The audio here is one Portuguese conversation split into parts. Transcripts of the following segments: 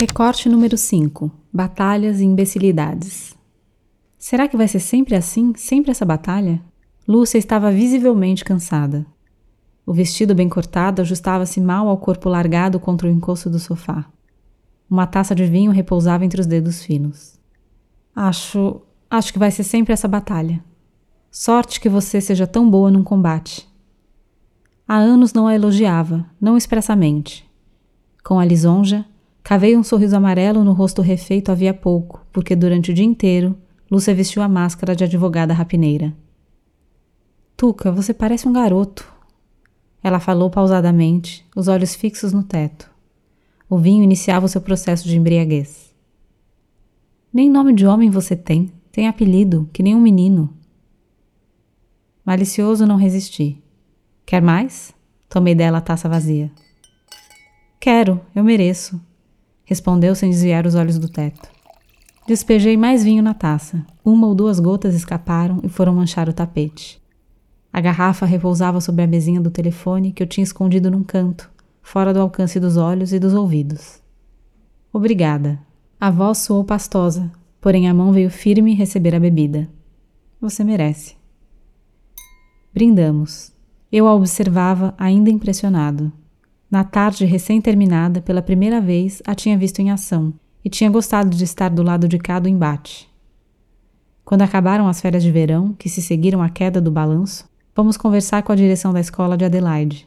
Recorte número 5: Batalhas e imbecilidades. Será que vai ser sempre assim? Sempre essa batalha? Lúcia estava visivelmente cansada. O vestido bem cortado ajustava-se mal ao corpo largado contra o encosto do sofá. Uma taça de vinho repousava entre os dedos finos. Acho. acho que vai ser sempre essa batalha. Sorte que você seja tão boa num combate. Há anos não a elogiava, não expressamente. Com a lisonja, Cavei um sorriso amarelo no rosto refeito havia pouco, porque durante o dia inteiro Lúcia vestiu a máscara de advogada rapineira. Tuca, você parece um garoto. Ela falou pausadamente, os olhos fixos no teto. O vinho iniciava o seu processo de embriaguez. Nem nome de homem você tem, tem apelido, que nem um menino. Malicioso não resisti. Quer mais? Tomei dela a taça vazia. Quero, eu mereço respondeu sem desviar os olhos do teto. Despejei mais vinho na taça. Uma ou duas gotas escaparam e foram manchar o tapete. A garrafa repousava sobre a mesinha do telefone que eu tinha escondido num canto, fora do alcance dos olhos e dos ouvidos. Obrigada. A voz soou pastosa, porém a mão veio firme receber a bebida. Você merece. Brindamos. Eu a observava, ainda impressionado. Na tarde recém-terminada, pela primeira vez, a tinha visto em ação e tinha gostado de estar do lado de cá do embate. Quando acabaram as férias de verão, que se seguiram à queda do balanço, fomos conversar com a direção da escola de Adelaide.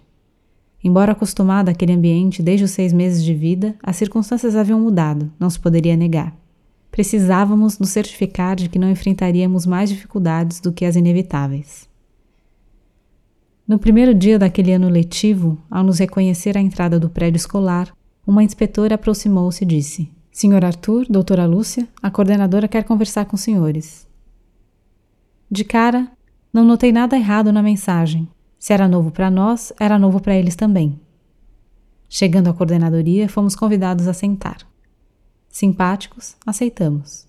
Embora acostumada àquele ambiente desde os seis meses de vida, as circunstâncias haviam mudado, não se poderia negar. Precisávamos nos certificar de que não enfrentaríamos mais dificuldades do que as inevitáveis. No primeiro dia daquele ano letivo, ao nos reconhecer à entrada do prédio escolar, uma inspetora aproximou-se e disse: Senhor Arthur, doutora Lúcia, a coordenadora quer conversar com os senhores. De cara, não notei nada errado na mensagem. Se era novo para nós, era novo para eles também. Chegando à coordenadoria, fomos convidados a sentar. Simpáticos, aceitamos.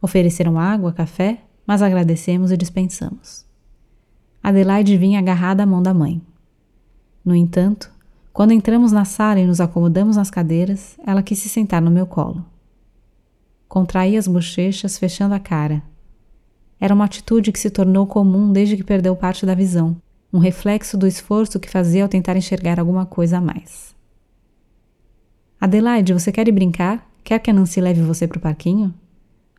Ofereceram água, café, mas agradecemos e dispensamos. Adelaide vinha agarrada à mão da mãe. No entanto, quando entramos na sala e nos acomodamos nas cadeiras, ela quis se sentar no meu colo. Contraí as bochechas, fechando a cara. Era uma atitude que se tornou comum desde que perdeu parte da visão, um reflexo do esforço que fazia ao tentar enxergar alguma coisa a mais. Adelaide, você quer ir brincar? Quer que a Nancy leve você para o parquinho?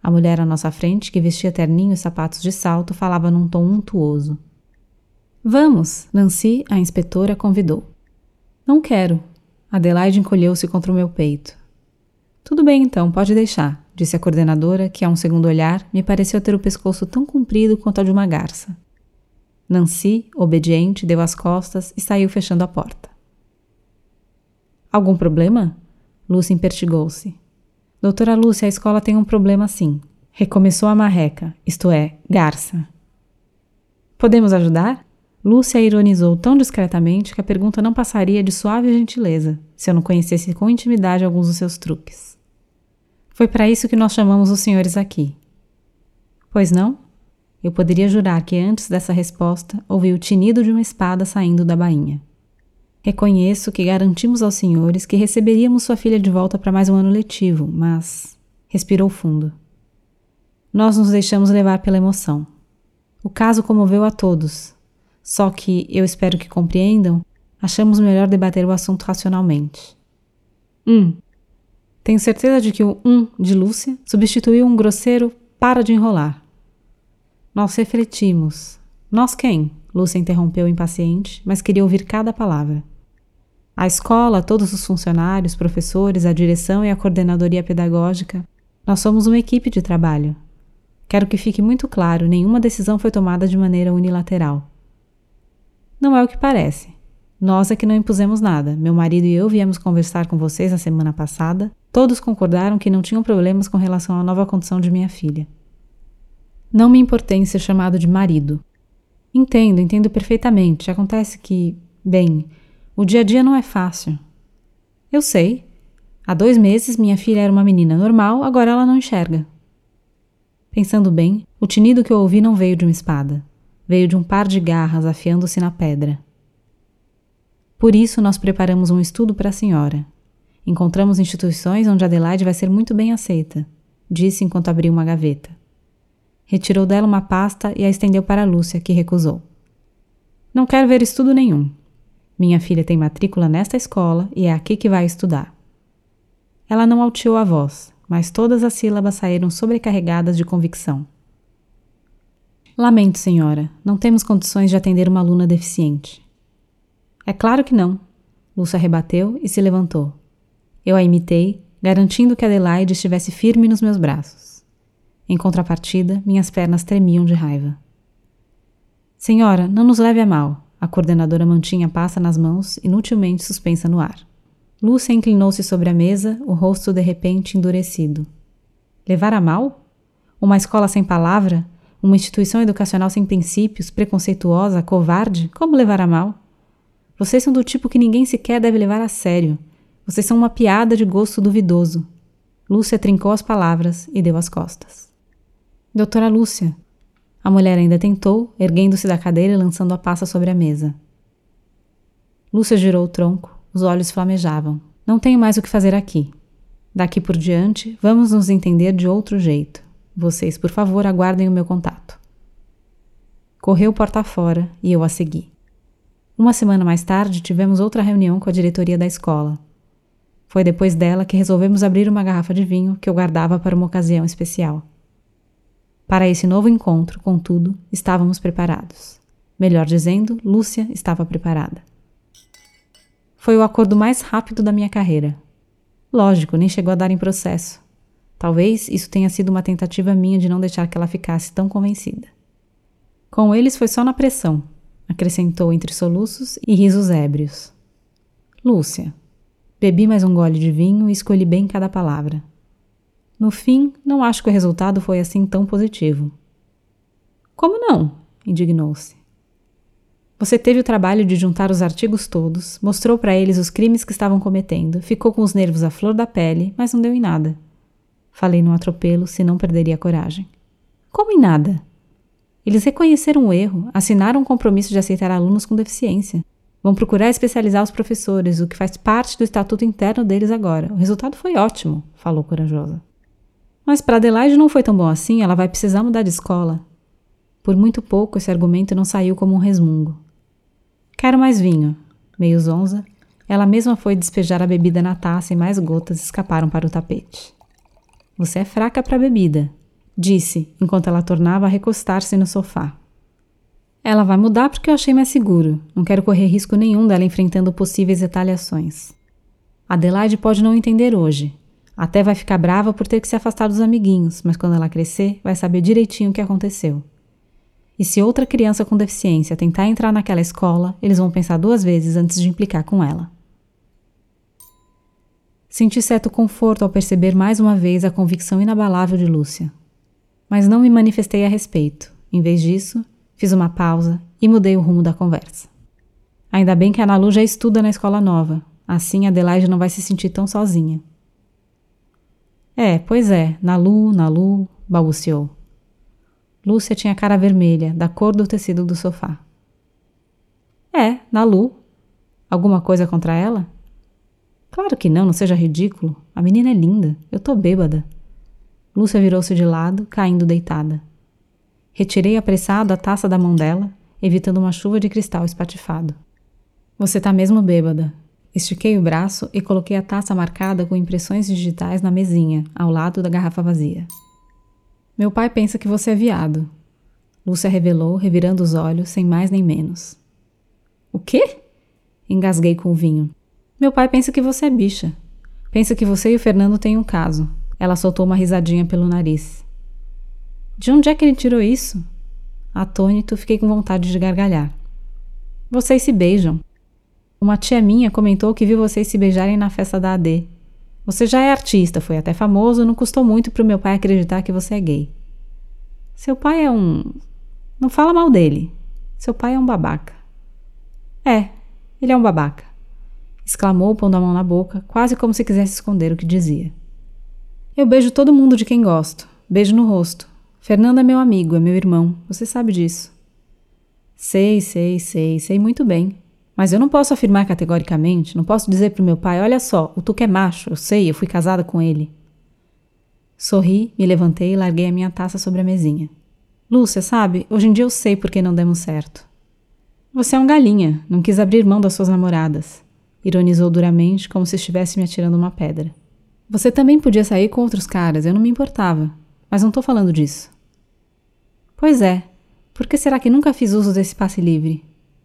A mulher à nossa frente, que vestia terninho e sapatos de salto, falava num tom untuoso. Vamos, Nancy, a inspetora, convidou. Não quero. Adelaide encolheu-se contra o meu peito. Tudo bem então, pode deixar, disse a coordenadora, que a um segundo olhar me pareceu ter o pescoço tão comprido quanto a de uma garça. Nancy, obediente, deu as costas e saiu fechando a porta. Algum problema? Lúcia impertigou-se. Doutora Lúcia, a escola tem um problema sim. Recomeçou a marreca, isto é, garça. Podemos ajudar? Lúcia ironizou tão discretamente que a pergunta não passaria de suave gentileza se eu não conhecesse com intimidade alguns dos seus truques. Foi para isso que nós chamamos os senhores aqui. Pois não? Eu poderia jurar que antes dessa resposta ouvi o tinido de uma espada saindo da bainha. Reconheço que garantimos aos senhores que receberíamos sua filha de volta para mais um ano letivo, mas. respirou fundo. Nós nos deixamos levar pela emoção. O caso comoveu a todos, só que, eu espero que compreendam, achamos melhor debater o assunto racionalmente. 1. Um, tenho certeza de que o 1 um de Lúcia substituiu um grosseiro para de enrolar. Nós refletimos. Nós quem? Lúcia interrompeu impaciente, mas queria ouvir cada palavra. A escola, todos os funcionários, professores, a direção e a coordenadoria pedagógica, nós somos uma equipe de trabalho. Quero que fique muito claro: nenhuma decisão foi tomada de maneira unilateral. Não é o que parece. Nós é que não impusemos nada. Meu marido e eu viemos conversar com vocês na semana passada. Todos concordaram que não tinham problemas com relação à nova condição de minha filha. Não me importei em ser chamado de marido. Entendo, entendo perfeitamente. Acontece que, bem, o dia a dia não é fácil. Eu sei. Há dois meses minha filha era uma menina normal, agora ela não enxerga. Pensando bem, o tinido que eu ouvi não veio de uma espada veio de um par de garras afiando-se na pedra. Por isso, nós preparamos um estudo para a senhora. Encontramos instituições onde Adelaide vai ser muito bem aceita, disse enquanto abria uma gaveta. Retirou dela uma pasta e a estendeu para Lúcia, que recusou. Não quero ver estudo nenhum. Minha filha tem matrícula nesta escola e é aqui que vai estudar. Ela não alteou a voz, mas todas as sílabas saíram sobrecarregadas de convicção. Lamento, senhora, não temos condições de atender uma aluna deficiente. É claro que não. Lúcia rebateu e se levantou. Eu a imitei, garantindo que Adelaide estivesse firme nos meus braços. Em contrapartida, minhas pernas tremiam de raiva. Senhora, não nos leve a mal. A coordenadora mantinha a pasta nas mãos, inutilmente suspensa no ar. Lúcia inclinou-se sobre a mesa, o rosto de repente endurecido. Levar a mal? Uma escola sem palavra? Uma instituição educacional sem princípios, preconceituosa, covarde? Como levar a mal? Vocês são do tipo que ninguém sequer deve levar a sério. Vocês são uma piada de gosto duvidoso. Lúcia trincou as palavras e deu as costas. Doutora Lúcia. A mulher ainda tentou, erguendo-se da cadeira e lançando a pasta sobre a mesa. Lúcia girou o tronco, os olhos flamejavam. Não tenho mais o que fazer aqui. Daqui por diante, vamos nos entender de outro jeito. Vocês, por favor, aguardem o meu contato. Correu porta fora e eu a segui. Uma semana mais tarde, tivemos outra reunião com a diretoria da escola. Foi depois dela que resolvemos abrir uma garrafa de vinho que eu guardava para uma ocasião especial. Para esse novo encontro, contudo, estávamos preparados. Melhor dizendo, Lúcia estava preparada. Foi o acordo mais rápido da minha carreira. Lógico, nem chegou a dar em processo. Talvez isso tenha sido uma tentativa minha de não deixar que ela ficasse tão convencida. Com eles foi só na pressão, acrescentou entre soluços e risos ébrios. Lúcia. Bebi mais um gole de vinho e escolhi bem cada palavra. No fim, não acho que o resultado foi assim tão positivo. Como não? indignou-se. Você teve o trabalho de juntar os artigos todos, mostrou para eles os crimes que estavam cometendo, ficou com os nervos à flor da pele, mas não deu em nada. Falei num atropelo, se não perderia a coragem. Como em nada? Eles reconheceram o erro, assinaram um compromisso de aceitar alunos com deficiência. Vão procurar especializar os professores, o que faz parte do estatuto interno deles agora. O resultado foi ótimo, falou corajosa. Mas para Adelaide não foi tão bom assim, ela vai precisar mudar de escola. Por muito pouco esse argumento não saiu como um resmungo. Quero mais vinho. Meio zonza, ela mesma foi despejar a bebida na taça e mais gotas escaparam para o tapete. Você é fraca para bebida, disse, enquanto ela tornava a recostar-se no sofá. Ela vai mudar porque eu achei mais seguro. Não quero correr risco nenhum dela enfrentando possíveis retaliações. Adelaide pode não entender hoje. Até vai ficar brava por ter que se afastar dos amiguinhos, mas quando ela crescer, vai saber direitinho o que aconteceu. E se outra criança com deficiência tentar entrar naquela escola, eles vão pensar duas vezes antes de implicar com ela. Senti certo conforto ao perceber mais uma vez a convicção inabalável de Lúcia. Mas não me manifestei a respeito. Em vez disso, fiz uma pausa e mudei o rumo da conversa. Ainda bem que a Nalu já estuda na escola nova. Assim Adelaide não vai se sentir tão sozinha. É, pois é, Nalu, Nalu, balbuciou. Lúcia tinha a cara vermelha, da cor do tecido do sofá. É, Nalu. Alguma coisa contra ela? Claro que não, não seja ridículo. A menina é linda. Eu tô bêbada. Lúcia virou-se de lado, caindo deitada. Retirei apressado a taça da mão dela, evitando uma chuva de cristal espatifado. Você tá mesmo bêbada. Estiquei o braço e coloquei a taça marcada com impressões digitais na mesinha, ao lado da garrafa vazia. Meu pai pensa que você é viado. Lúcia revelou, revirando os olhos, sem mais nem menos. O quê? Engasguei com o vinho. Meu pai pensa que você é bicha. Pensa que você e o Fernando têm um caso. Ela soltou uma risadinha pelo nariz. De onde é que ele tirou isso? Atônito, fiquei com vontade de gargalhar. Vocês se beijam. Uma tia minha comentou que viu vocês se beijarem na festa da AD. Você já é artista, foi até famoso, não custou muito pro meu pai acreditar que você é gay. Seu pai é um. Não fala mal dele. Seu pai é um babaca. É, ele é um babaca exclamou, pondo a mão na boca, quase como se quisesse esconder o que dizia. Eu beijo todo mundo de quem gosto. Beijo no rosto. Fernando é meu amigo, é meu irmão. Você sabe disso. Sei, sei, sei, sei muito bem. Mas eu não posso afirmar categoricamente, não posso dizer para o meu pai: olha só, o Tuca é macho, eu sei, eu fui casada com ele. Sorri, me levantei e larguei a minha taça sobre a mesinha. Lúcia, sabe, hoje em dia eu sei por que não demos certo. Você é um galinha, não quis abrir mão das suas namoradas. Ironizou duramente, como se estivesse me atirando uma pedra. Você também podia sair com outros caras, eu não me importava. Mas não estou falando disso. Pois é. Por que será que nunca fiz uso desse passe livre?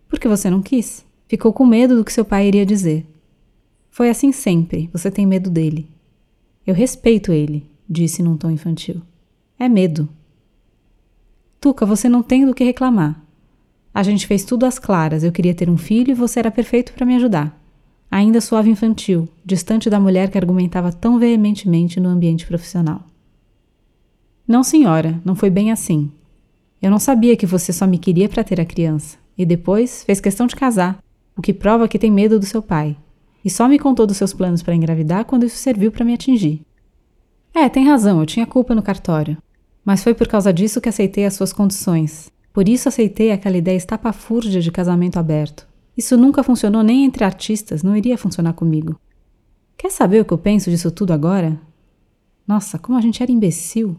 Porque você não quis. Ficou com medo do que seu pai iria dizer. Foi assim sempre, você tem medo dele. Eu respeito ele, disse num tom infantil. É medo. Tuca, você não tem do que reclamar. A gente fez tudo às claras. Eu queria ter um filho e você era perfeito para me ajudar. Ainda suave infantil, distante da mulher que argumentava tão veementemente no ambiente profissional. Não, senhora, não foi bem assim. Eu não sabia que você só me queria para ter a criança. E depois fez questão de casar, o que prova que tem medo do seu pai. E só me contou dos seus planos para engravidar quando isso serviu para me atingir. É, tem razão, eu tinha culpa no cartório. Mas foi por causa disso que aceitei as suas condições. Por isso aceitei aquela ideia estapafúrdia de casamento aberto. Isso nunca funcionou nem entre artistas, não iria funcionar comigo. Quer saber o que eu penso disso tudo agora? Nossa, como a gente era imbecil.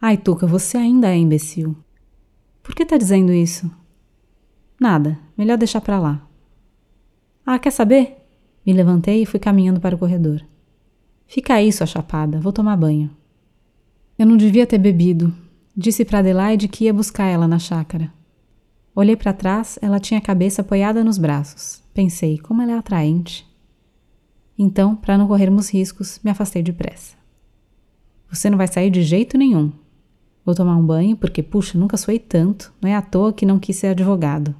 Ai, Tuca, você ainda é imbecil. Por que tá dizendo isso? Nada, melhor deixar pra lá. Ah, quer saber? Me levantei e fui caminhando para o corredor. Fica aí, sua chapada, vou tomar banho. Eu não devia ter bebido. Disse para Adelaide que ia buscar ela na chácara. Olhei para trás, ela tinha a cabeça apoiada nos braços. Pensei, como ela é atraente. Então, para não corrermos riscos, me afastei depressa. Você não vai sair de jeito nenhum. Vou tomar um banho porque, puxa, nunca suei tanto. Não é à toa que não quis ser advogado.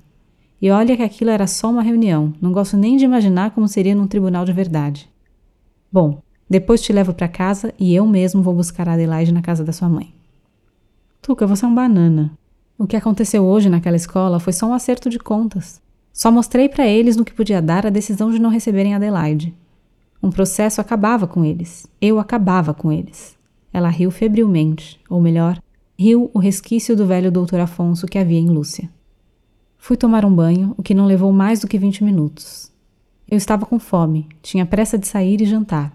E olha que aquilo era só uma reunião. Não gosto nem de imaginar como seria num tribunal de verdade. Bom, depois te levo para casa e eu mesmo vou buscar a Adelaide na casa da sua mãe. Tuca, você é um banana. O que aconteceu hoje naquela escola foi só um acerto de contas. Só mostrei para eles no que podia dar a decisão de não receberem Adelaide. Um processo acabava com eles. Eu acabava com eles. Ela riu febrilmente, ou melhor, riu o resquício do velho doutor Afonso que havia em Lúcia. Fui tomar um banho, o que não levou mais do que vinte minutos. Eu estava com fome, tinha pressa de sair e jantar.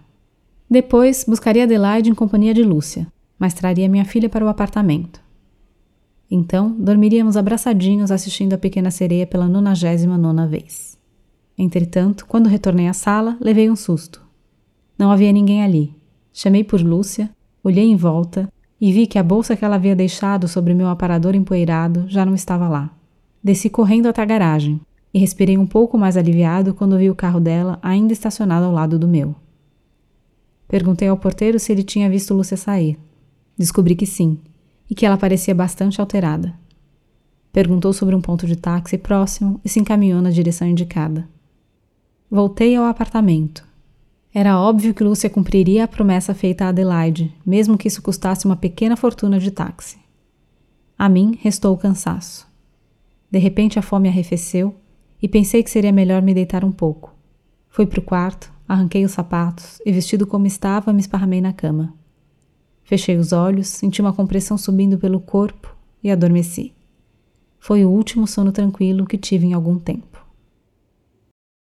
Depois buscaria Adelaide em companhia de Lúcia, mas traria minha filha para o apartamento. Então, dormiríamos abraçadinhos assistindo a Pequena Sereia pela nonagésima nona vez. Entretanto, quando retornei à sala, levei um susto. Não havia ninguém ali. Chamei por Lúcia, olhei em volta e vi que a bolsa que ela havia deixado sobre meu aparador empoeirado já não estava lá. Desci correndo até a garagem e respirei um pouco mais aliviado quando vi o carro dela ainda estacionado ao lado do meu. Perguntei ao porteiro se ele tinha visto Lúcia sair. Descobri que sim, e que ela parecia bastante alterada. Perguntou sobre um ponto de táxi próximo e se encaminhou na direção indicada. Voltei ao apartamento. Era óbvio que Lúcia cumpriria a promessa feita a Adelaide, mesmo que isso custasse uma pequena fortuna de táxi. A mim restou o cansaço. De repente a fome arrefeceu e pensei que seria melhor me deitar um pouco. Fui para o quarto, Arranquei os sapatos e, vestido como estava, me esparramei na cama. Fechei os olhos, senti uma compressão subindo pelo corpo e adormeci. Foi o último sono tranquilo que tive em algum tempo.